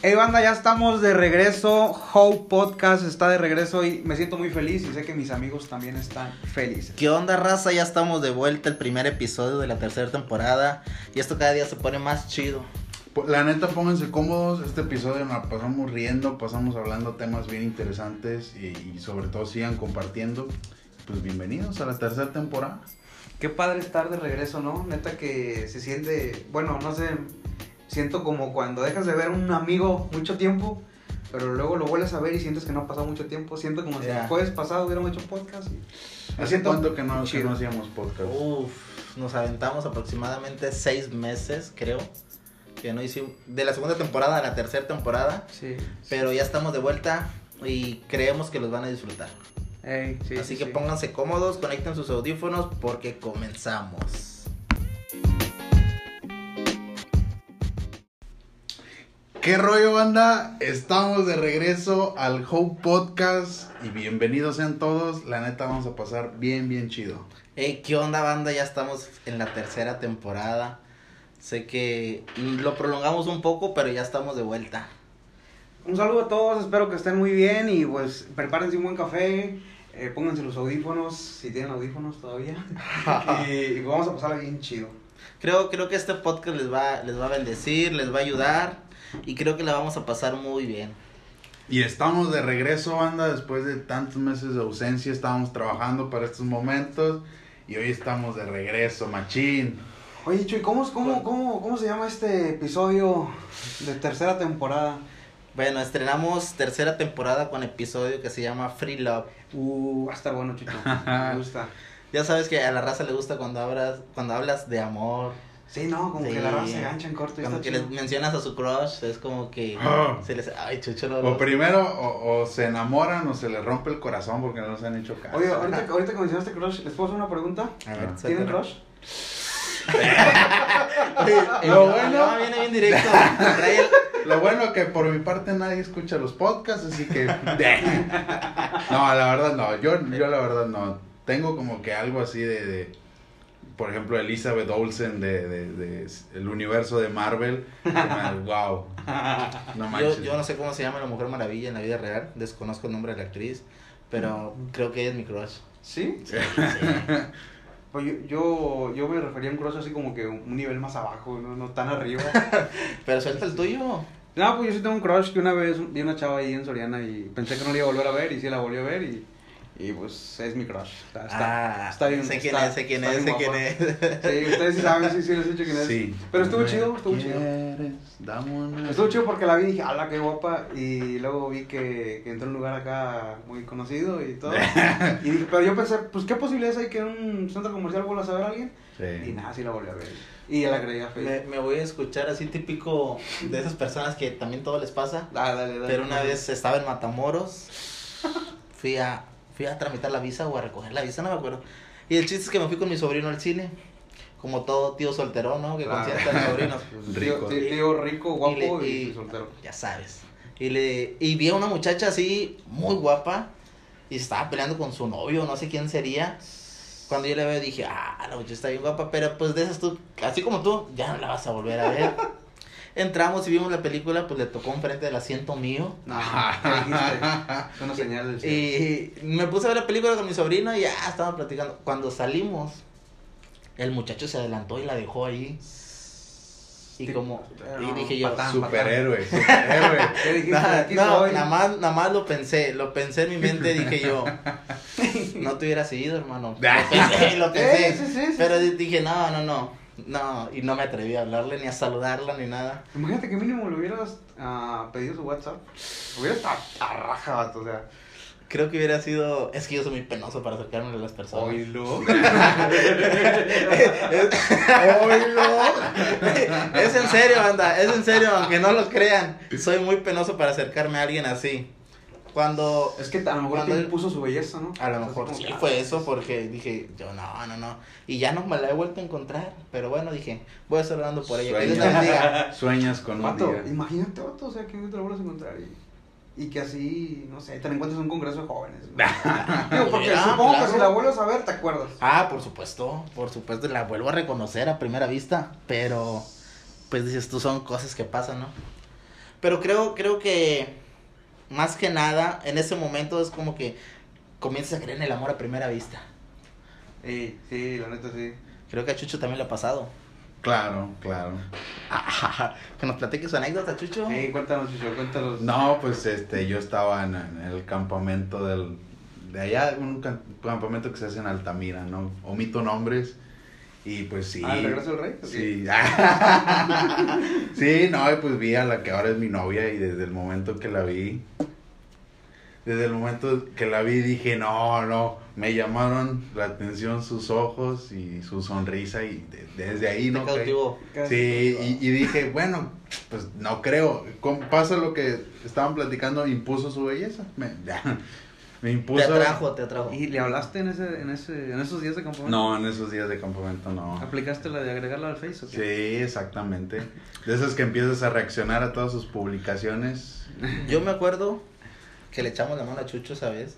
Hey banda, ya estamos de regreso. Hope Podcast está de regreso y me siento muy feliz y sé que mis amigos también están felices. ¿Qué onda, raza? Ya estamos de vuelta, el primer episodio de la tercera temporada. Y esto cada día se pone más chido. La neta, pónganse cómodos. Este episodio nos pasamos riendo, pasamos hablando temas bien interesantes y, y sobre todo sigan compartiendo. Pues bienvenidos a la tercera temporada. Qué padre estar de regreso, ¿no? Neta que se siente, bueno, no sé, siento como cuando dejas de ver un amigo mucho tiempo, pero luego lo vuelves a ver y sientes que no ha pasado mucho tiempo. Siento como si Ya. el jueves pasado hubiéramos hecho podcast. Y... ¿Hace siento cuánto que no, que no hacíamos podcast? Uf, nos aventamos aproximadamente seis meses, creo. Que no hicimos. De la segunda temporada a la tercera temporada. Sí. Pero ya estamos de vuelta y creemos que los van a disfrutar. Sí, Así sí, que sí. pónganse cómodos, conecten sus audífonos porque comenzamos. ¿Qué rollo, banda? Estamos de regreso al Hope Podcast y bienvenidos sean todos. La neta, vamos a pasar bien, bien chido. Hey, ¿qué onda, banda? Ya estamos en la tercera temporada. Sé que lo prolongamos un poco, pero ya estamos de vuelta. Un saludo a todos, espero que estén muy bien y pues prepárense un buen café, eh, pónganse los audífonos, si tienen audífonos todavía, y, y vamos a pasarla bien chido. Creo, creo que este podcast les va, les va a bendecir, les va a ayudar y creo que la vamos a pasar muy bien. Y estamos de regreso, banda, después de tantos meses de ausencia. Estábamos trabajando para estos momentos y hoy estamos de regreso, machín. Oye, Chuy, ¿cómo, cómo, cómo, ¿cómo se llama este episodio de tercera temporada? Bueno, estrenamos tercera temporada con episodio que se llama Free Love. Uh, va a estar bueno, Chucho, me gusta. Ya sabes que a la raza le gusta cuando hablas, cuando hablas de amor, Sí, no, como Sí. que la raza se gancha en corto y como está que chido. les mencionas a su crush, es como que Ah. se les... Ay, chucho, no, O primero, o, o se enamoran o se les rompe el corazón porque no se han hecho caso. Oye, ahorita, ahorita que mencionaste crush, ¿les puedo hacer una pregunta? A ver, ¿Tienen crush? Lo no, bueno- no, viene bien directo. Lo bueno que por mi parte nadie escucha los podcasts, así que... no, la verdad no, yo, yo la verdad no. Tengo como que algo así de... de, por ejemplo, Elizabeth Olsen de, de, de el universo de Marvel. wow. No Yo, manches. yo no sé cómo se llama la Mujer Maravilla en la vida real, desconozco el nombre de la actriz, pero creo que ella es mi crush. ¿Sí? Sí, Pues yo, yo, yo me refería a un crush así como que un nivel más abajo, no, no tan arriba. Pero suelta el tuyo. no, pues yo sí tengo un crush que una vez vi una chava ahí en Soriana y pensé que no la iba a volver a ver y sí la volví a ver y, y pues es mi crush. Está, está, ah, está bien. Sé quién está- es, sé quién es, sé quién es. Sí, ustedes sí saben, sí, sí, les he dicho quién es. Sí. Pero estuvo Me chido, estuvo chido. quieres, dame una- Estuvo chido porque la vi y dije, ala, qué guapa. Y luego vi que, que entró en un lugar acá muy conocido y todo. y dije, pero yo pensé, pues, ¿qué posibilidades hay que en un centro comercial vuelvas a ver a alguien? Y Sí. nada, sí la volví a ver. Y ya la agregué a Me, me voy a escuchar así típico de esas personas que también todo les pasa. Dale, dale, dale. Pero una vez estaba en Matamoros, fui a, fui a tramitar la visa o a recoger la visa, no me acuerdo. Y el chiste es que me fui con mi sobrino al cine, como todo tío solterón, ¿no? Que Claro. consiente a los sobrinos. Tío, Rico. tío, tío rico, guapo y, Y le- y- soltero. Ya sabes. Y, le, y vi a una muchacha así, muy guapa, y estaba peleando con su novio, no sé quién sería. Cuando yo la veo dije, ah, la muchacha está bien guapa, pero pues de esas tú, así como tú, ya no la vas a volver a ver. Entramos y vimos la película, pues le tocó enfrente del asiento mío. No. Es una señal del. Y me puse a ver la película con mi sobrino y ya estábamos platicando. Cuando salimos, el muchacho se adelantó y la dejó ahí. Y Tipo, como, eh, y no, dije yo, patán. Superhéroe, superhéroe. ¿Qué dijiste? No, soy. nada más, nada más lo pensé, lo pensé en mi mente, dije yo, no te hubieras ido, hermano. Lo pensé, lo pensé. Sí, sí, sí, sí, pero dije, no, no, no, no, y no me atreví a hablarle ni a saludarla ni nada. Imagínate que mínimo le hubieras ah, pedido su WhatsApp. Hubiera estado a raja, vato, o sea. Creo que hubiera sido, es que yo soy muy penoso para acercarme a las personas. Oílo. es en serio, banda, es en serio, aunque no lo crean. Soy muy penoso para acercarme a alguien así. Cuando Es que a lo mejor él- impuso su belleza, ¿no? a lo mejor sí que, fue ah, eso porque dije, yo no, no, no. Y ya no me la he vuelto a encontrar, pero bueno, dije, voy a estar orando por ella. Que la bendiga. Sueñas con un Vato, día. imagínate, vato, o sea, que te lo vuelvas a encontrar y, y que así, no sé, te la encuentres en un congreso de jóvenes. Digo, porque Ah, supongo claro. que si la vuelves a ver, te acuerdas. Ah, por supuesto, por supuesto, la vuelvo a reconocer a primera vista, pero pues dices tú, son cosas que pasan, ¿no? Pero creo, creo que más que nada, en ese momento es como que comienzas a creer en el amor a primera vista. Sí, sí, la neta sí. Creo que a Chucho también le ha pasado. Claro, claro. que nos platique su anécdota, Chucho. Sí, cuéntanos, Chucho, cuéntanos. No, pues este, yo estaba en, en el campamento del, de allá, un cam- campamento que se hace en Altamira, ¿no? Omito nombres. Y pues sí. Ah, ¿el regreso del rey? Sí. sí, no, y pues vi a la que ahora es mi novia y desde el momento que la vi, desde el momento que la vi dije, no, no, me llamaron la atención sus ojos y su sonrisa y de- desde ahí Te no... cautivó. Casi. Sí, y, y dije, bueno, pues no creo. Con- pasa lo que estaban platicando, impuso su belleza. Me, me Te impuso. atrajo, te atrajo. ¿Y le hablaste en, ese, en, ese, en esos días de campamento? No, en esos días de campamento no. ¿Aplicaste la de agregarla al Face o Sí, exactamente. De esas que empiezas a reaccionar a todas sus publicaciones. Yo me acuerdo que le echamos la mano a Chucho, ¿sabes?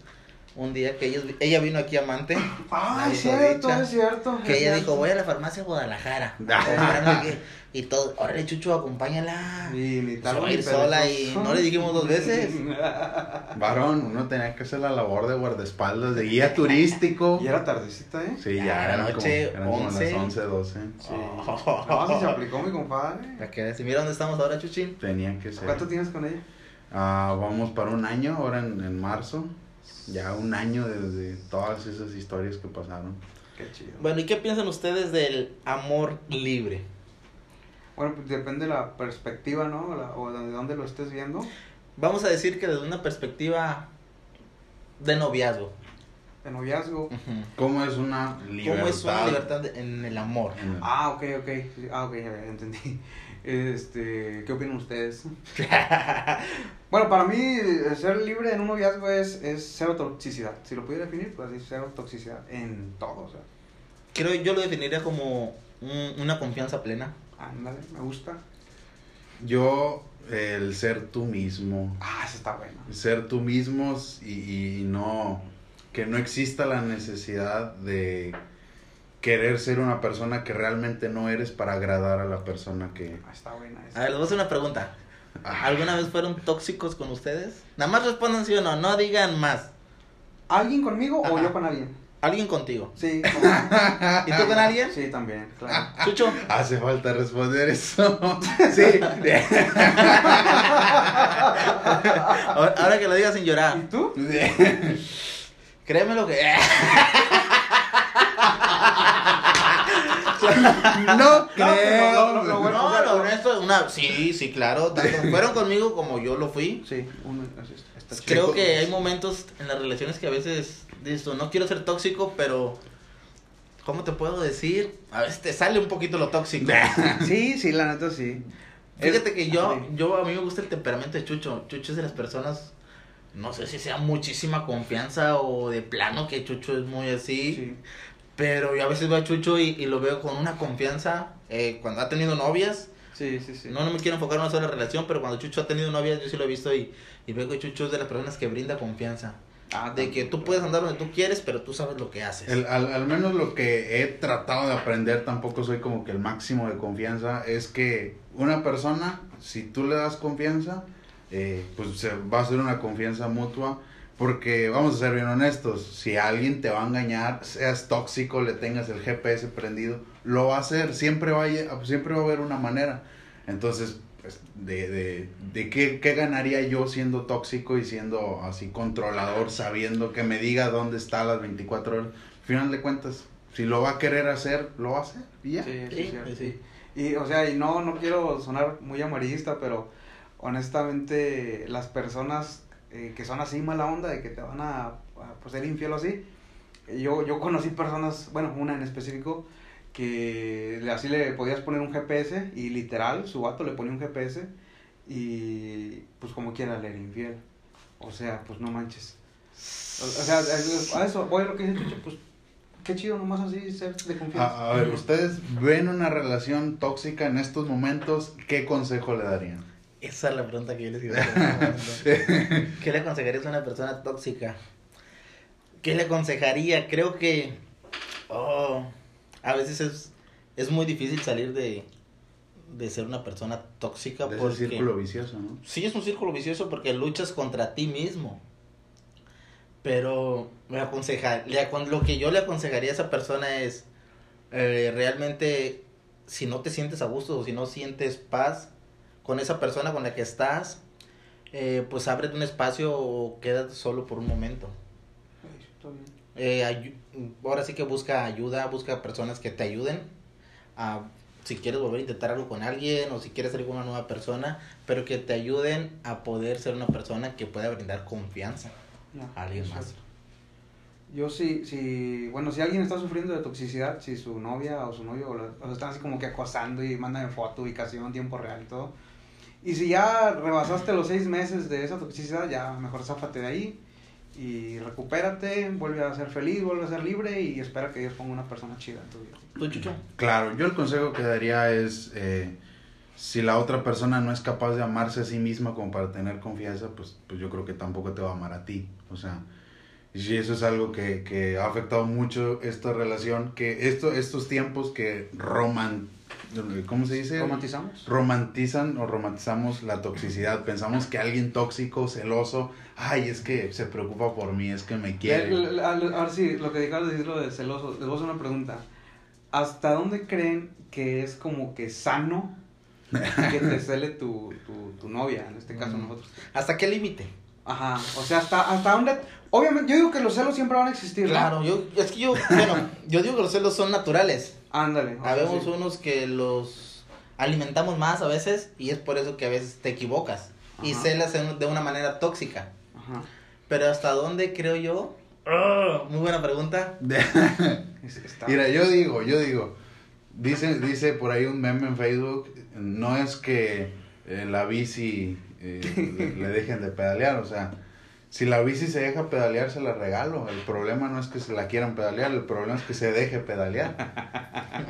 Un día que ellos, ella vino aquí a Mante. Ah, es cierto, dicha, es cierto. Que es ella cierto. dijo, voy a la farmacia Guadalajara. a comprar no sé qué. Y todo, órale Chucho, acompáñala. Y ni tal ir sola y no le dijimos dos veces. Varón, uno tenía que hacer la labor de guardaespaldas, de guía turístico. y era tardecita, ¿eh? Sí, Ya, ya la eran, como, noche, eran como 11. las 11, 12. Sí. No, si se aplicó mi compadre. Para que mira dónde estamos ahora, Chuchín. Tenía que ser. ¿Cuánto tienes con ella? Ah, vamos para un año, ahora en, en marzo. Ya un año desde todas esas historias que pasaron. Qué chido. Bueno, ¿y qué piensan ustedes del amor libre? Bueno, pues depende de la perspectiva, ¿no? La- o de dónde lo estés viendo. Vamos a decir que desde una perspectiva de noviazgo. De noviazgo. Ujú. ¿Cómo es una libertad? ¿Cómo es una libertad de- en el amor? en el- Ah, ok, ok. Ah, ok, ya, ya entendí. Este, ¿qué opinan ustedes? Bueno, para mí, ser libre en un noviazgo es, es cero toxicidad. Si lo pudiera definir, pues así, cero toxicidad en todo. O sea, Creo yo lo definiría como un- una confianza plena. ándale, me gusta. Yo, el ser tú mismo. Ah, eso está bueno. Ser tú mismos y, y no. Que no exista la necesidad de querer ser una persona que realmente no eres para agradar a la persona que. Ah, está buena A esa. ver, les voy a hacer una pregunta. Ah, ¿Alguna vez fueron tóxicos con ustedes? Nada más respondan sí o no, no digan más. ¿Alguien conmigo o yo con alguien? ¿Alguien contigo? Sí. ¿Y tú con alguien? Sí, también, claro. Chucho. Hace falta responder eso. sí. Ahora ahora que lo digas sin ¿Y llorar. tú? Créeme lo que. No creo. no, no, no, bueno. No, lo honesto, una. Sí, sí, claro. Tanto fueron conmigo como yo lo fui. Sí, uno, está-. Creo que hay momentos en las relaciones que a veces tú, no quiero ser tóxico, pero. ¿Cómo te puedo decir? A veces te sale un poquito lo tóxico. Sí, sí, la neta sí. Fíjate que yo, Sí. yo, a mí me gusta el temperamento de Chucho. Chucho es de las personas, no sé si sea muchísima confianza o de plano que Chucho es muy así. Sí. Pero yo a veces veo a Chucho y, y lo veo con una confianza. eh, cuando ha tenido novias, Sí, sí, sí. no, no me quiero enfocar en una sola relación, pero cuando Chucho ha tenido novias, yo sí lo he visto y, y veo que Chucho es de las personas que brinda confianza. Ah, De que tú puedes andar donde tú quieres, pero tú sabes lo que haces. El- al, al menos lo que he tratado de aprender, tampoco soy como que el máximo de confianza, es que una persona, si tú le das confianza, eh, pues se va a ser una confianza mutua, porque vamos a ser bien honestos, si alguien te va a engañar, seas tóxico, le tengas el GPS prendido, lo va a hacer, siempre va a, siempre va a haber una manera. Entonces, pues, de, de, de qué, qué ganaría yo siendo tóxico y siendo así controlador, sabiendo que me diga dónde está a las 24 horas. Al final de cuentas, si lo va a querer hacer, lo va a hacer y ya. Sí, sí, Sí, sí. Y, o sea, y no, no quiero sonar muy amarillista, pero honestamente las personas eh, que son así mala onda, de que te van a, a, pues, ser infiel o así, yo, yo conocí personas, bueno, una en específico, que así le podías poner un GPS y literal, su vato le ponía un GPS y pues como quiera le era infiel. O sea, pues no manches. O, sea, a eso, voy a lo que dice Chucho, pues qué chido nomás así ser de confianza. A, a ver, ustedes ven una relación tóxica en estos momentos, ¿qué consejo le darían? Esa es la pregunta que yo les iba a hacer. ¿Qué le aconsejarías a una persona tóxica? ¿Qué le aconsejaría? Creo que oh, a veces es, es muy difícil salir de, de ser una persona tóxica De ese porque círculo vicioso, ¿no? sí es un círculo vicioso porque luchas contra ti mismo. Pero me aconseja, le lo que yo le aconsejaría a esa persona es eh, realmente si no te sientes a gusto o si no sientes paz con esa persona con la que estás, eh, pues ábrete un espacio o quédate solo por un momento. Eh, ahora sí que busca ayuda, busca personas que te ayuden a si quieres volver a intentar algo con alguien o si quieres salir con una nueva persona, pero que te ayuden a poder ser una persona que pueda brindar confianza a alguien más. Yo sí, sí, bueno, si alguien está sufriendo de toxicidad, si su novia o su novio o lo, o están así como que acosando y mandan foto, ubicación en tiempo real y todo. Y si ya rebasaste los seis meses de esa toxicidad, ya mejor záfate de ahí y recupérate, vuelve a ser feliz, vuelve a ser libre y espera que Dios ponga una persona chida en tu vida. ¿Tú, Chucho? Claro, yo el consejo que daría es, eh, si la otra persona no es capaz de amarse a sí misma como para tener confianza, pues, pues yo creo que tampoco te va a amar a ti. O sea, y si eso es algo que, que ha afectado mucho esta relación, que esto, estos tiempos que roman, ¿cómo se dice? ¿Romantizamos? romantizan o romantizamos la toxicidad. Pensamos que alguien tóxico, celoso, ay, es que se preocupa por mí, es que me quiere. Al- Ahora sí, lo que dejabas de decir lo de celoso, les voy a hacer una pregunta. ¿Hasta dónde creen que es como que sano que te cele tu, tu, tu novia, en este caso Mm. nosotros? ¿Hasta qué límite? Ajá, o sea, hasta, hasta dónde... Obviamente, yo digo que los celos siempre van a existir, ¿no? Claro, yo, es que yo, bueno, yo digo que los celos son naturales. Ándale. Habemos sí. unos que los alimentamos más a veces y es por eso que a veces te equivocas y celas en- de una manera tóxica. Ajá. Pero hasta dónde creo yo? Ah, muy buena pregunta. Mira, yo digo, yo digo, dice, dice por ahí un meme en Facebook, no es que eh, la bici eh, le, le dejen de pedalear, o sea, si la bici se deja pedalear, se la regalo. El problema no es que se la quieran pedalear, el problema es que se deje pedalear.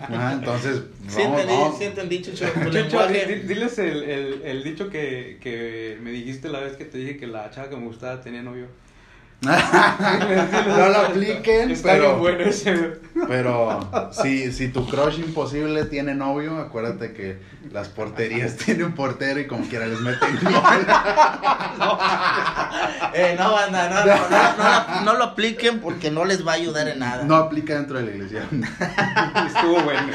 Ajá, entonces, Sí vamos, entendí, vamos. sí entendí, Chucho, tu Chucho, lenguaje. di- di- diles el, el, el dicho que, que me dijiste la vez que te dije que la chava que me gustaba tenía novio. no lo apliquen, Está pero, bien bueno ese. pero si, si tu crush imposible tiene novio, acuérdate que las porterías tienen portero y como quiera les meten gol. Eh, no, banda, no, no, no, no, no lo apliquen porque no les va a ayudar en nada. No aplica dentro de la iglesia. Estuvo bueno.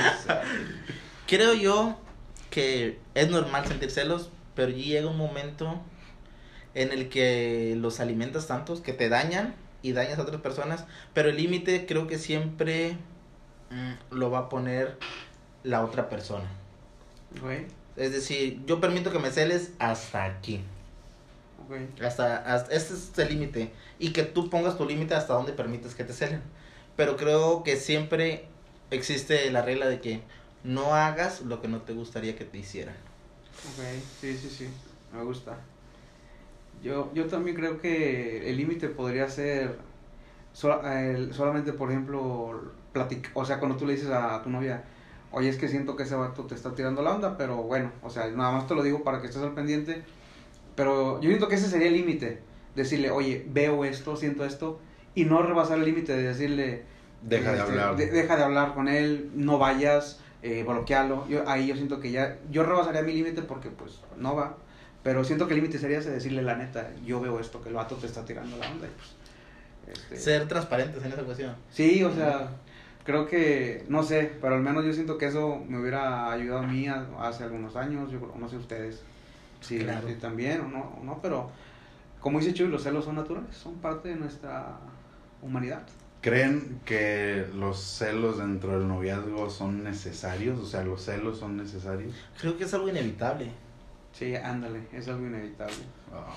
Creo yo que es normal sentir celos, pero llega un momento en el que los alimentas tantos que te dañan y dañas a otras personas, pero el límite creo que siempre mm, lo va a poner la otra persona. Güey, Es decir, yo permito que me celes hasta aquí. ok. Hasta, hasta este es el límite. Y que tú pongas tu límite hasta donde permites que te celen. Pero creo que siempre existe la regla de que no hagas lo que no te gustaría que te hicieran. Ok, sí, sí, sí, me gusta. Yo, yo también creo que el límite podría ser sola- el- solamente, por ejemplo, platic o sea, cuando tú le dices a tu novia, oye, es que siento que ese vato te está tirando la onda, pero bueno, o sea, nada más te lo digo para que estés al pendiente, pero yo siento que ese sería el límite, decirle, oye, veo esto, siento esto, y no rebasar el límite de decirle, Deja de este, hablar. de- deja de hablar con él, no vayas, eh, bloquealo. Yo, ahí yo siento que ya, yo rebasaría mi límite porque pues no va. Pero siento que el límite sería ese decirle la neta, yo veo esto, que el vato te está tirando la onda. y, pues, este, Ser transparentes en esa cuestión. Sí, o sea, creo que, no sé, pero al menos yo siento que eso me hubiera ayudado a mí a- hace algunos años, yo no sé ustedes si, Claro. si también o no, o no, pero como dice Chuy, los celos son naturales, son parte de nuestra humanidad. ¿Creen que los celos dentro del noviazgo son necesarios? O sea, los celos son necesarios. Creo que es algo inevitable. Sí, ándale, es algo inevitable.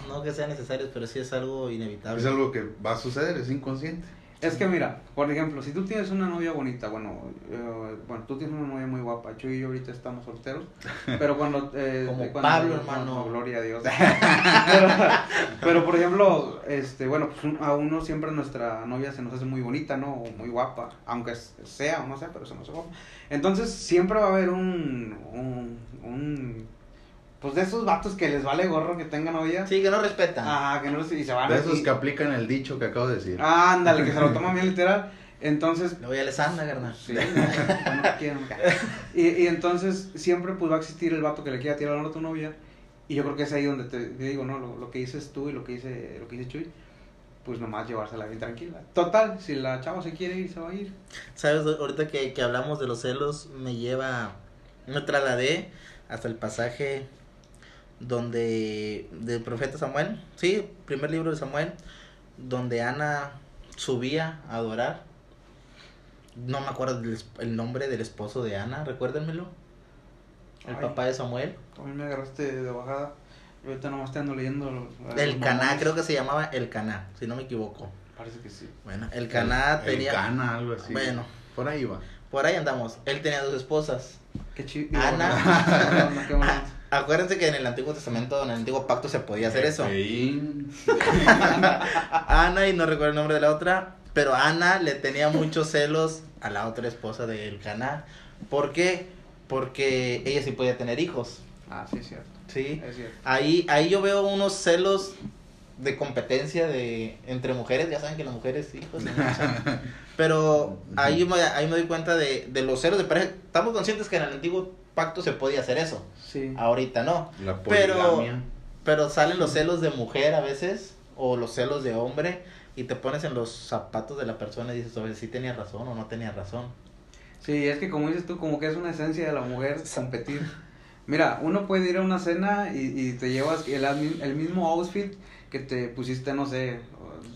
No que sean necesarios, pero sí es algo inevitable. Es algo que va a suceder, es inconsciente. Es que mira, por ejemplo, si tú tienes una novia bonita, bueno, eh, bueno, tú tienes una novia muy guapa, Chuy y yo ahorita estamos solteros, pero cuando... eh, Como cuando- Pablo, no, hermano. no, gloria a Dios. pero, pero, por ejemplo, este, bueno, pues un- a uno siempre nuestra novia se nos hace muy bonita, ¿no? O muy guapa, aunque sea o no sea, pero se nos hace guapa. Entonces siempre va a haber un, un, un pues de esos vatos que les vale gorro que tengan novia. Sí, que no respetan. Ajá, que no y se van De esos y- que aplican el dicho que acabo de decir. Ándale, que se lo toman bien literal. Entonces, Le voy a Alessandra, carnal. Sí, no, no quiero. Y, y entonces siempre pues va a existir el vato que le quiera tirar a tu novia. Y yo creo que es ahí donde te, te digo, ¿no? Lo, lo que dices tú y lo que dice, lo que dice Chuy, pues nomás llevársela bien tranquila. Total, si la chava se quiere ir, se va a ir. ¿Sabes? Ahorita que, que hablamos de los celos, me lleva. Me trasladé hasta el pasaje donde. del profeta Samuel. Sí, primer libro de Samuel. Donde Ana subía a adorar. No me acuerdo del es- el nombre del esposo de Ana, recuérdenmelo. El Ay. papá de Samuel. A mí me agarraste de bajada. Yo ahorita nomás te ando leyendo. los- El Caná, creo que se llamaba El Caná, si no me equivoco. Parece que sí. Bueno, el Caná El- el tenía. Cana, algo así. Bueno. Por ahí va. Por ahí andamos. Él tenía dos esposas. Qué chido. Ana. Acuérdense que en el Antiguo Testamento, en el Antiguo Pacto se podía hacer eso. Efraín. Ana, y no recuerdo el nombre de la otra, pero Ana le tenía muchos celos a la otra esposa del Caná. ¿Por qué? Porque ella sí podía tener hijos. Ah, sí, es cierto. ¿sí? Es cierto. Ahí, ahí yo veo unos celos de competencia de entre mujeres, ya saben que las mujeres hijos se echan. pero ahí me, ahí me doy cuenta de, de los celos de pareja. Estamos conscientes que en el antiguo pacto se podía hacer eso, Sí. ahorita no. La Pero-. Pero salen los celos de mujer a veces, o los celos de hombre, y te pones en los zapatos de la persona y dices, oye, si tenía razón o no tenía razón. Sí, es que como dices tú, como que es una esencia de la mujer competir. Mira, uno puede ir a una cena y, y te llevas el, el mismo outfit que te pusiste, no sé,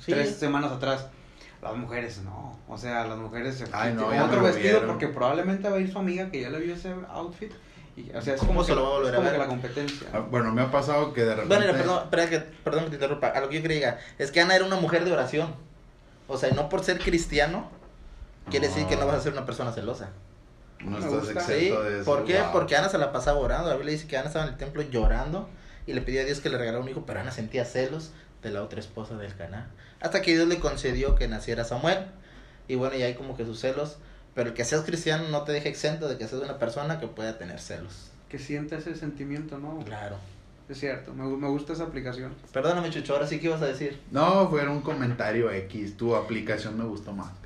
Sí. tres semanas atrás. Las mujeres no, o sea, las mujeres se Ay, no, otro vestido vieron. porque probablemente va a ir su amiga que ya le vio ese outfit. Y, o sea, es ¿Cómo como, se que, lo va a volver a ver? que la competencia. Ah, Bueno, me ha pasado que de repente. Bueno, perdón, espera que, perdón que te interrumpa, a lo que yo quería, es que Ana era una mujer de oración. O sea, no por ser cristiano, quiere decir que no vas a ser una persona celosa. No Me estás gusta. ¿Sí? exento de eso. ¿Por qué? wow. Porque Ana se la pasaba orando. La Biblia dice que Ana estaba en el templo llorando y le pidió a Dios que le regalara un hijo, pero Ana sentía celos de la otra esposa del Caná. Hasta que Dios le concedió que naciera Samuel. Y bueno, y hay como que sus celos. Pero el que seas cristiano no te deja exento de que seas una persona que pueda tener celos. Que sienta ese sentimiento, ¿no? Claro. Es cierto, me, me gusta esa aplicación. Perdóname, Chucho, ahora sí que ibas a decir. No, fue un comentario X. Tu aplicación me gustó más.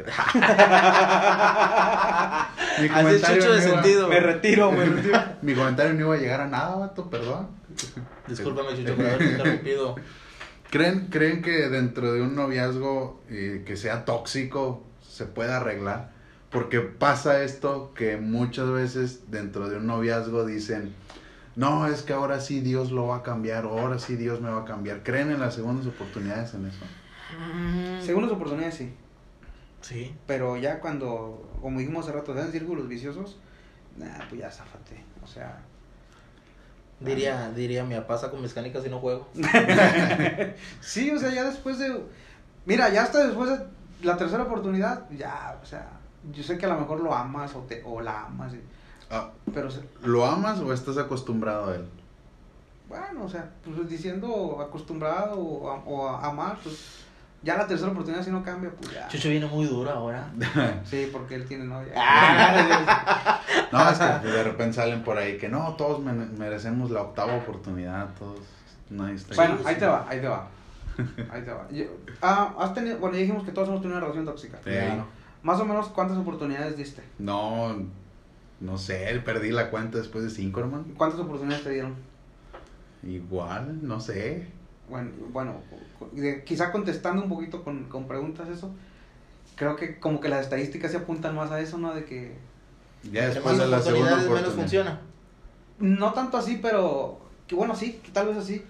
Mi Así es Chucho de no iba- sentido. Me retiro, me retiro. Mi comentario no iba a llegar a nada, vato, perdón. Discúlpame, Chucho, por haberte interrumpido. ¿Creen, ¿Creen que dentro de un noviazgo eh, que sea tóxico se puede arreglar? Porque pasa esto que muchas veces dentro de un noviazgo dicen, no, es que ahora sí Dios lo va a cambiar, o ahora sí Dios me va a cambiar. ¿Creen en las segundas oportunidades en eso? Segundas oportunidades sí. Sí. Pero ya cuando, como dijimos hace rato, sean círculos viciosos, nah, pues ya zafate. O sea, Diría, diría, mi pasa con mis canicas y no juego. sí, o sea, ya después de. Mira, ya hasta después de la tercera oportunidad, ya, o sea, yo sé que a lo mejor lo amas o, te, o la amas, y- Ah, pero se- ¿Lo amas o estás acostumbrado a él? bueno, o sea, pues diciendo acostumbrado o, a- o a amar, pues ya la tercera oportunidad si no cambia, pues ya. Chucho viene muy duro ahora. Sí, porque él tiene novia. No, es que de repente salen por ahí que no, todos mere- merecemos la octava oportunidad, todos. Está Bueno, ahí sí. te va, ahí te va. Ahí te va. Yo- ah, has tenido, bueno, ya dijimos que todos hemos tenido una relación tóxica. Sí. Claro. Más o menos, ¿cuántas oportunidades diste? No, no sé, perdí la cuenta después de cinco, hermano. ¿Cuántas oportunidades te dieron? Igual, no sé. Bueno, bueno, de- quizá contestando un poquito con, con preguntas eso, creo que como que las estadísticas se apuntan más a eso, ¿no? De que Ya después más de la segunda oportunidades, menos oportunidad. funciona. no tanto así, pero que bueno, sí, que tal vez así,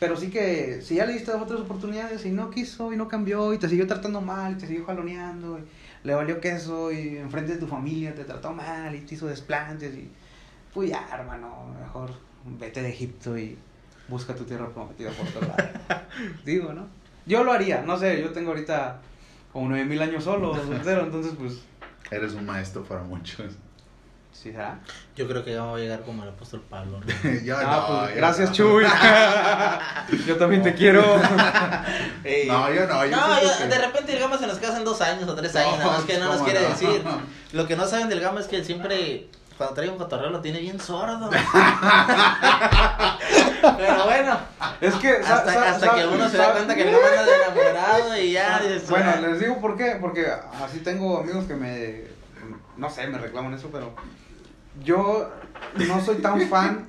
pero sí que si ya le diste dos o tres oportunidades y no quiso y no cambió y te siguió tratando mal, y te siguió jaloneando, y le valió queso y enfrente de tu familia te trató mal y te hizo desplantes y pues ya, hermano, mejor vete de Egipto y busca tu tierra prometida por otro lado. Digo, ¿no? Yo lo haría, no sé, yo tengo ahorita como nueve mil años solo, soltero, entonces pues Eres un maestro para muchos. Sí será. Yo creo que ya va a llegar como el apóstol Pablo. ¿no? Yo Ah, no, pues, yo gracias, no. Chuy. Yo también te quiero. No, yo no, yo No, que- de repente el Gama se nos casa en dos años o tres No, años, nada más que no nos ¿cómo quiere no? decir. Lo que no saben del Gama es que él siempre, cuando trae un cotorreo, lo tiene bien sordo. Pero bueno, Es que. hasta, sa- hasta sa- que uno se da cuenta que no anda de enamorado y ya dices, Bueno, "Ah". les digo por qué, porque así tengo amigos que me, no sé, me reclaman eso, pero yo no soy tan fan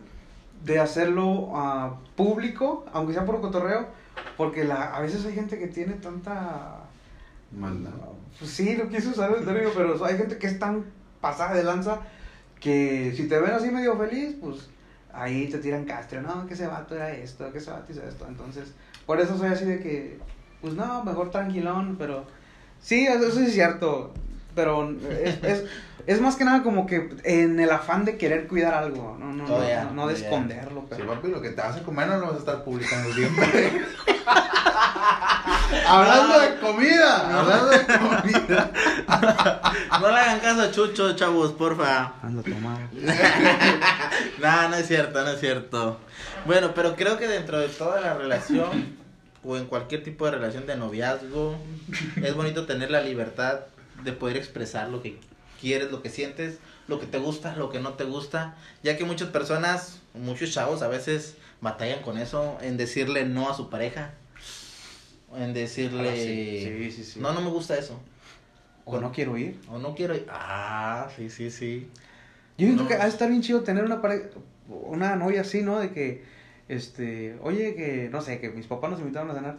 de hacerlo ah, público, aunque sea por cotorreo, porque la, a veces hay gente que tiene tanta... Maldad. Pues sí, no quise usar el término, pero hay gente que es tan pasada de lanza que si te ven así medio feliz, pues ahí te tiran castro, no, que ese vato era esto, que ese vato hizo esto. Entonces, por eso soy así de que, pues no, mejor tranquilón, pero sí, eso, eso es cierto, pero es, es, es más que nada como que en el afán de querer cuidar algo, no, no, no, no, no de esconderlo, Sí, pero... papi, lo que te vas a comer no lo vas a estar publicando siempre. hablando de comida, hablando de comida. No le hagan caso a Chucho, chavos, porfa. Anda a tomar. No, no es cierto, no es cierto. Bueno, pero creo que dentro de toda la relación o en cualquier tipo de relación de noviazgo, es bonito tener la libertad de poder expresar lo que quieres, lo que sientes, lo que te gusta, lo que no te gusta, ya que muchas personas, muchos chavos a veces batallan con eso, en decirle no a su pareja, en decirle, Ah, sí, sí, sí, no, no me gusta eso, O no quiero ir. o no quiero ir, ah, sí, sí, sí. Yo siento No. que ha de estar bien chido tener una pareja, una novia así, ¿no? De que, este, oye, que, no sé, que mis papás nos invitaron a cenar.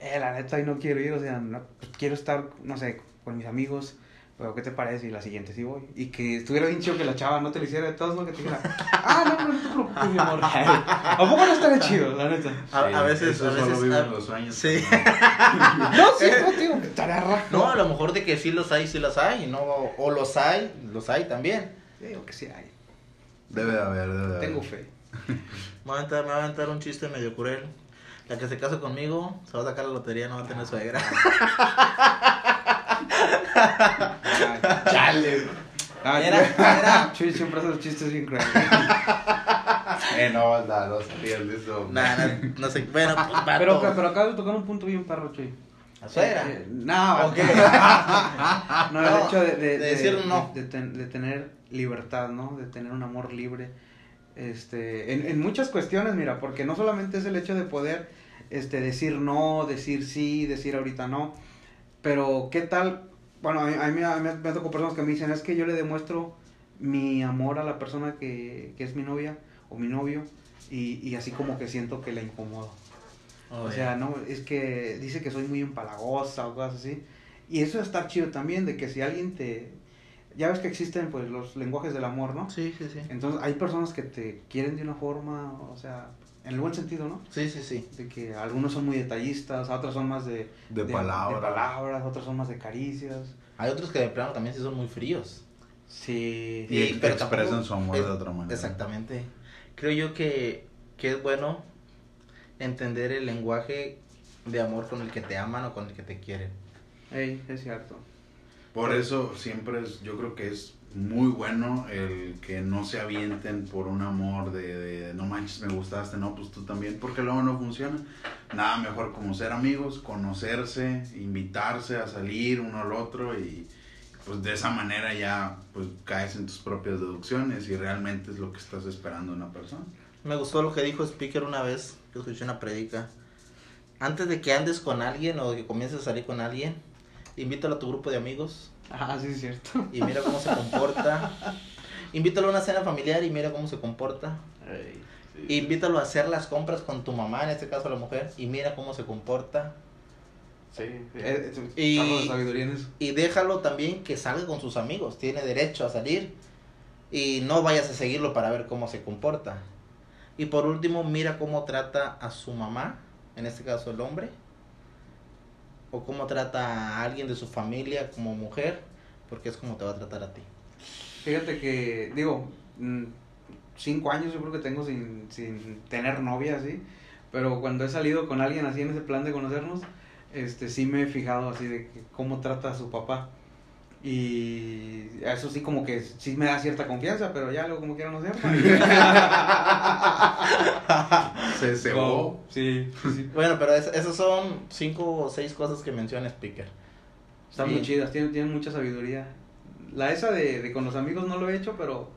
Eh, la neta, ahí no quiero ir, o sea, no, quiero estar, no sé, con mis amigos. Pero, ¿qué te parece? Y la siguiente sí voy. Y que estuviera bien chido que la chava no te lo hiciera de todos, ¿no? Que te dijera, ah, no, no, no te preocupes, mi amor. ¿A poco no estaría chido, la neta? A, a veces, eso a veces, solo a- los sueños. sí. No, sí, no, tío, estaría raro. No, a lo mejor de que sí los hay, sí los hay, no, o los hay, los hay también. Sí, Digo que sí hay. Debe de haber, debe de haber. Tengo fe. Me va a aventar, me va a aventar un chiste medio cruel. La que se casa conmigo se va a sacar la lotería, no va a tener suegra. Chale. Ah, Era- era- Chuy siempre hace los chistes bien crueles. Eh, no, banda, no sabías de eso. Nah, no, no sé, bueno, pues vato. Pero, pero acabas de tocar un punto bien perro, Chuy. ¿La suegra? Eh, no, Ok. no, el No, hecho de, de, de decir no. De, de ten- de tener libertad, ¿no? De tener un amor libre. Este, en, en muchas cuestiones, mira, porque no solamente es el hecho de poder este, decir no, decir sí, decir ahorita no, pero ¿qué tal? Bueno, a mí, a mí me, a mí me tocó personas que me dicen, es que yo le demuestro mi amor a la persona que, que es mi novia o mi novio y, y así como que siento que la incomodo. Oh, O sea, no, es que dice que soy muy empalagosa o cosas así. Y eso es estar chido también, de que si alguien te... Ya ves que existen pues los lenguajes del amor, ¿no? Sí, sí, sí. Entonces hay personas que te quieren de una forma, o sea, en el buen sentido, ¿no? Sí, sí, sí. De que algunos son muy detallistas, otros son más de... De palabras. de palabras, otros son más de caricias. Hay otros que de plano también sí son muy fríos. Sí. Y Y- pero expresan tampoco- su amor es- de otra manera. Exactamente. Creo yo que, que es bueno entender el lenguaje de amor con el que te aman o con el que te quieren. Ey, es cierto. Por eso siempre es, yo creo que es muy bueno el que no se avienten por un amor de, de, no manches, me gustaste, no, pues tú también, porque luego no funciona. Nada mejor como ser amigos, conocerse, invitarse a salir uno al otro y pues de esa manera ya pues caes en tus propias deducciones y realmente es lo que estás esperando de una persona. Me gustó lo que dijo Speaker una vez, que escuché una predica. Antes de que andes con alguien o que comiences a salir con alguien, invítalo a tu grupo de amigos Ah, sí, es cierto. y mira cómo se comporta. Invítalo a una cena familiar y mira cómo se comporta. Ey. Invítalo a hacer las compras con tu mamá, en este caso la mujer, y mira cómo se comporta. Sí. Eh, eh, Y- algo de sabiduría en eso. Y déjalo también que salga con sus amigos, tiene derecho a salir. Y no vayas a seguirlo para ver cómo se comporta. Y por último, mira cómo trata a su mamá, en este caso el hombre. O cómo trata a alguien de su familia como mujer, porque es como te va a tratar a ti. Fíjate que, digo, mm, cinco años yo creo que tengo sin, sin tener novia así, pero cuando he salido con alguien así en ese plan de conocernos, este sí me he fijado así de cómo trata a su papá. Y eso sí como que sí me da cierta confianza, pero ya luego como quiera no sé. Se cebó. Sí, sí, sí. Bueno, pero es- esas son cinco o seis cosas que menciona Speaker. Están Sí. muy chidas, tienen, tienen mucha sabiduría. La esa de, de con los amigos no lo he hecho, pero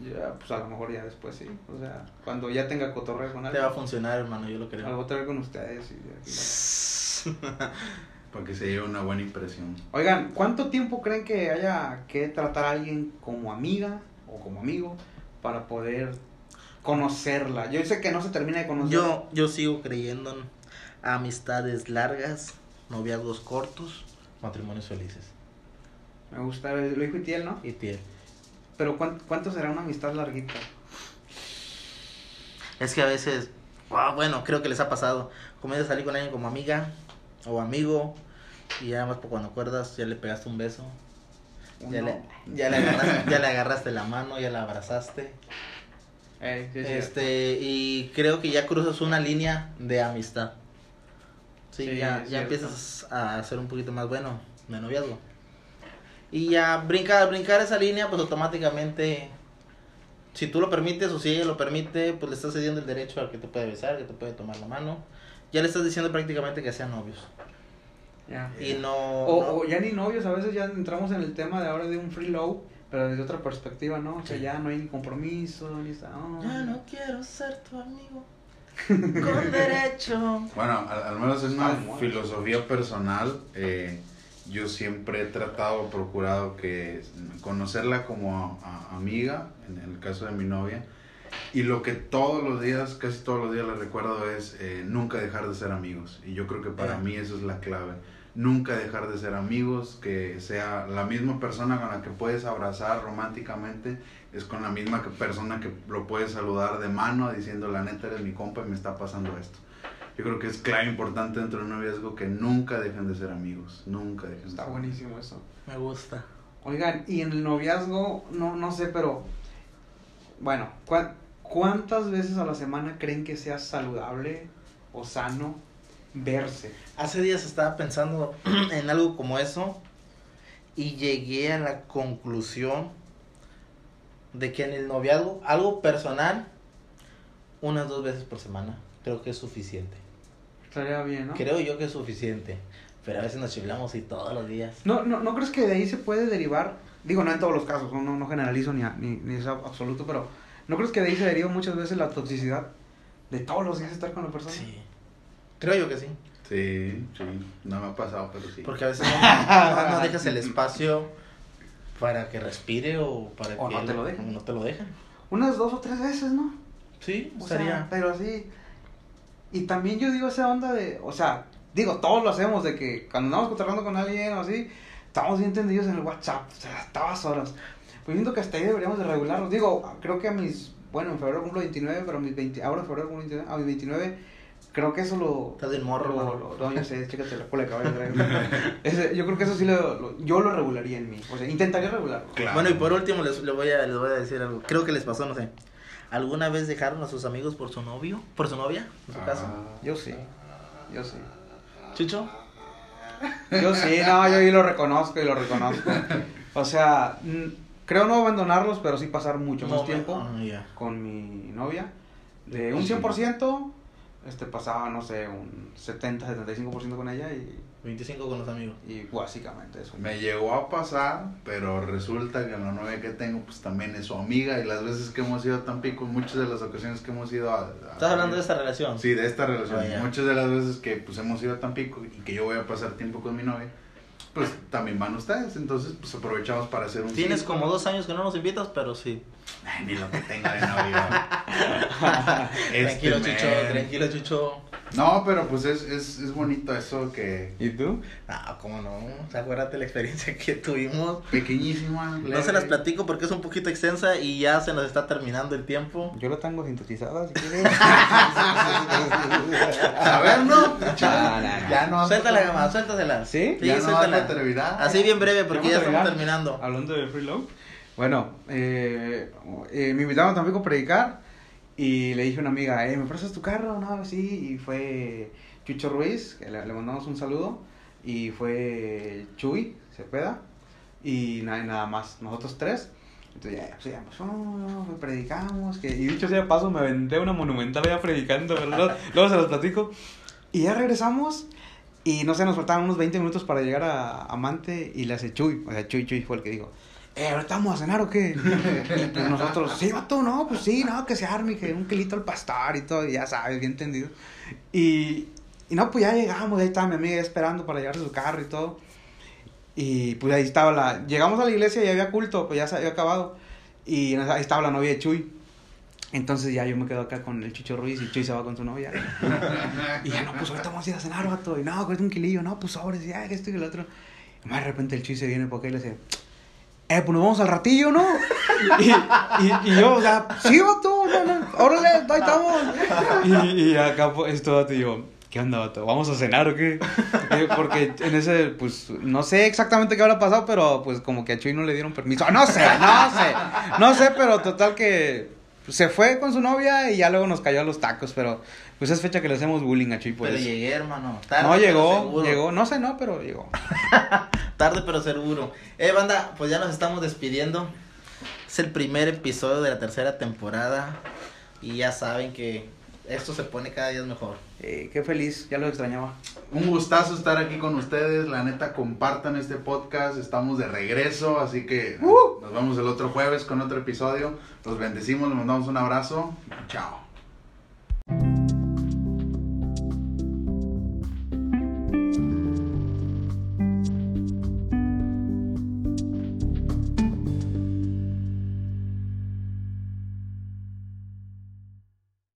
ya, pues a lo mejor ya después sí. O sea, cuando ya tenga cotorreo con Te va a alguien. funcionar, hermano, yo lo creo. cotorreo con ustedes. y. Para que se lleve una buena impresión. Oigan, ¿cuánto tiempo creen que haya que tratar a alguien como amiga o como amigo para poder conocerla? Yo sé que no se termina de conocer. Yo, yo sigo creyendo en amistades largas, noviazgos cortos, matrimonios felices. Me gusta, lo dijo Itiel, ¿no? Y tiel. Pero ¿cuánto, cuánto será una amistad larguita? Es que a veces, bueno, creo que les ha pasado. Comienzas a salir con alguien como amiga o amigo y ya más por cuando acuerdas ya le pegaste un beso. Ya, le, ya, le agarraste, ya le agarraste la mano, ya la abrazaste. Eh, sí. Este, y creo que ya cruzas una línea de amistad. Sí, Sí, ya, ya empiezas a ser un poquito más bueno de noviazgo. Y ya brincar, brincar esa línea, pues automáticamente, si tú lo permites o si ella lo permite, pues le estás cediendo el derecho al que te puede besar, que te puede tomar la mano. Ya le estás diciendo prácticamente que sean novios. Ya. Y no... O, no- o ya ni novios, a veces ya entramos en el tema de ahora de un free low, pero desde otra perspectiva, ¿no? O sea, Sí. ya no hay ni compromiso, ni está. oh. Ya no quiero ser tu amigo. Con derecho. Bueno, al, al menos en una filosofía personal, eh, yo siempre he tratado, procurado que conocerla como a- a- amiga, en el caso de mi novia, y lo que todos los días, casi todos los días le recuerdo es eh, nunca dejar de ser amigos. Y yo creo que para mí eso es la clave. Nunca dejar de ser amigos, que sea la misma persona con la que puedes abrazar románticamente, es con la misma que- persona que lo puedes saludar de mano diciendo la neta eres mi compa y me está pasando esto. Yo creo que es clave importante dentro de un noviazgo que nunca dejen de ser amigos, nunca dejen de Está ser buenísimo eso. Me gusta. Oigan, y en el noviazgo, no, no sé, pero. Bueno, ¿cuá- ¿cuántas veces a la semana creen que sea saludable o sano verse? Hace días estaba pensando en algo como eso y llegué a la conclusión de que en el noviazgo, algo personal, unas dos veces por semana, creo que es suficiente. Estaría bien, ¿no? Creo yo que es suficiente, pero a veces nos chiblamos y todos los días. No, no, ¿No crees que de ahí se puede derivar? Digo, no en todos los casos, no, no generalizo ni, a- ni, ni es absoluto, pero ¿no crees que de ahí se deriva muchas veces la toxicidad de todos los días estar con la persona? Sí. Creo yo que sí. Sí, sí, no me ha pasado, pero sí. Porque a veces no, no- no dejas el espacio para que respire o para O que no te lo dejan. no te lo dejan. Unas dos o tres veces, ¿no? Sí, O sería. sea, pero así. Y también yo digo esa onda de, o sea, digo, todos lo hacemos de que cuando andamos cotorreando con alguien o así, estamos bien tendidos en el WhatsApp, o sea, hasta las horas. Pues siento que hasta ahí deberíamos de regularlos. Digo, creo que a mis, bueno, en febrero cumplo 29, pero a mis 20, ahora en febrero cumplo 29, a mis 29, creo que eso lo... Estás del morro, lo- lo- no, yo sé, chécate la cola de caballo. Ese- yo creo que eso sí lo, lo- yo lo regularía en mí. O sea, intentaría regularlo. Claro. Bueno, y por último les, les voy a, les voy a decir algo. Creo que les pasó, no sé. ¿Alguna vez dejaron a sus amigos por su novio? ¿Por su novia? En su Ah, caso. Yo sí, yo sí. ¿Chucho? Yo sí, no, yo ahí lo reconozco y lo reconozco. O sea, creo no abandonarlos, pero sí pasar mucho más tiempo ah, con mi novia. De un 100%, este pasaba, no sé, un 70, 75% con ella y, 25 con los amigos. y básicamente eso. Me llegó a pasar, pero resulta que la novia que tengo pues también es su amiga y las veces que hemos ido a Tampico, muchas de las ocasiones que hemos ido a... a- ¿Estás hablando de esta relación? Sí, de esta relación. Ah, ya. Muchas de las veces que pues hemos ido a Tampico y que yo voy a pasar tiempo con mi novia, pues también van ustedes, entonces pues aprovechamos para hacer un... Tienes como dos años que no nos invitas, pero sí. Ay, ni lo que tenga de novia. Este tranquilo, men. Chucho, tranquilo, Chucho. No, pero pues es, es, es bonito eso que... ¿Y tú? Ah, cómo no. O sea, acuérdate la experiencia que tuvimos. Pequeñísima. No leve. se las platico porque es un poquito extensa y ya se nos está terminando el tiempo. Yo lo tengo sintetizado, si quieres. A ver, no. No, no, no. Ya no. Suéltala, gama, suéltasela. ¿Sí? Sí, ya no suéltala. terminar. Así bien breve porque ya ¿Vamos a estamos terminando. Hablando de freeload. Bueno, eh, eh, me invitaron a Tampico a predicar y le dije a una amiga, eh, ¿me prestas tu carro? No, sí, y fue Chucho Ruiz, que le, le mandamos un saludo, y fue Chuy Cepeda, y nada, nada más, nosotros tres. Entonces ya, pues, ya, pues, oh, predicamos, que, y dicho sea de paso, me aventé una monumental ya predicando, luego, luego se los platico. Y ya regresamos, y no sé, nos faltaban unos 20 minutos para llegar a Amante, y le hace Chuy, o sea, Chuy Chuy fue el que dijo, eh, ¿ahorita vamos a cenar o qué? Y pues nosotros, sí, vato, no, pues sí, no, que se arme, que un kilito al pastor y todo, y ya sabes, bien entendido. Y, y no, pues ya llegamos, ahí estaba mi amiga esperando para llevarse su carro y todo. Y pues ahí estaba la, llegamos a la iglesia y había culto, pues ya se había acabado. Y ahí estaba la novia de Chuy. Entonces ya yo me quedo acá con el Chicho Ruiz y Chuy se va con su novia. Y ya, no, pues ahorita vamos a ir a cenar, vato. Y no, cuesta un kilillo, no, pues sobres, ya, esto y el otro. Y más de repente el Chuy se viene porque él le dice, eh, pues nos vamos al ratillo, ¿no? Y, y, yo, o sea, sí, vato, no, no, órale, ahí estamos. Y, y acá esto, vato, y yo, ¿qué onda, vato? ¿Vamos a cenar o qué? Eh, Porque en ese, pues, no sé exactamente qué habrá pasado, pero pues como que a Chuy no le dieron permiso. No sé, no sé, no sé, pero total que se fue con su novia y ya luego nos cayó a los tacos, pero pues es fecha que le hacemos bullying a Chuy, pues. Pero llegué, hermano. Tarde, no llegó, llegó, no sé, no, pero llegó. Tarde pero seguro. Eh, banda, pues ya nos estamos despidiendo. Es el primer episodio de la tercera temporada. Y ya saben que esto se pone cada día mejor. Eh, qué feliz, ya lo extrañaba. Un gustazo estar aquí con ustedes. La neta, compartan este podcast. Estamos de regreso, así que nos vemos el otro jueves con otro episodio. Los bendecimos, les mandamos un abrazo. Chao.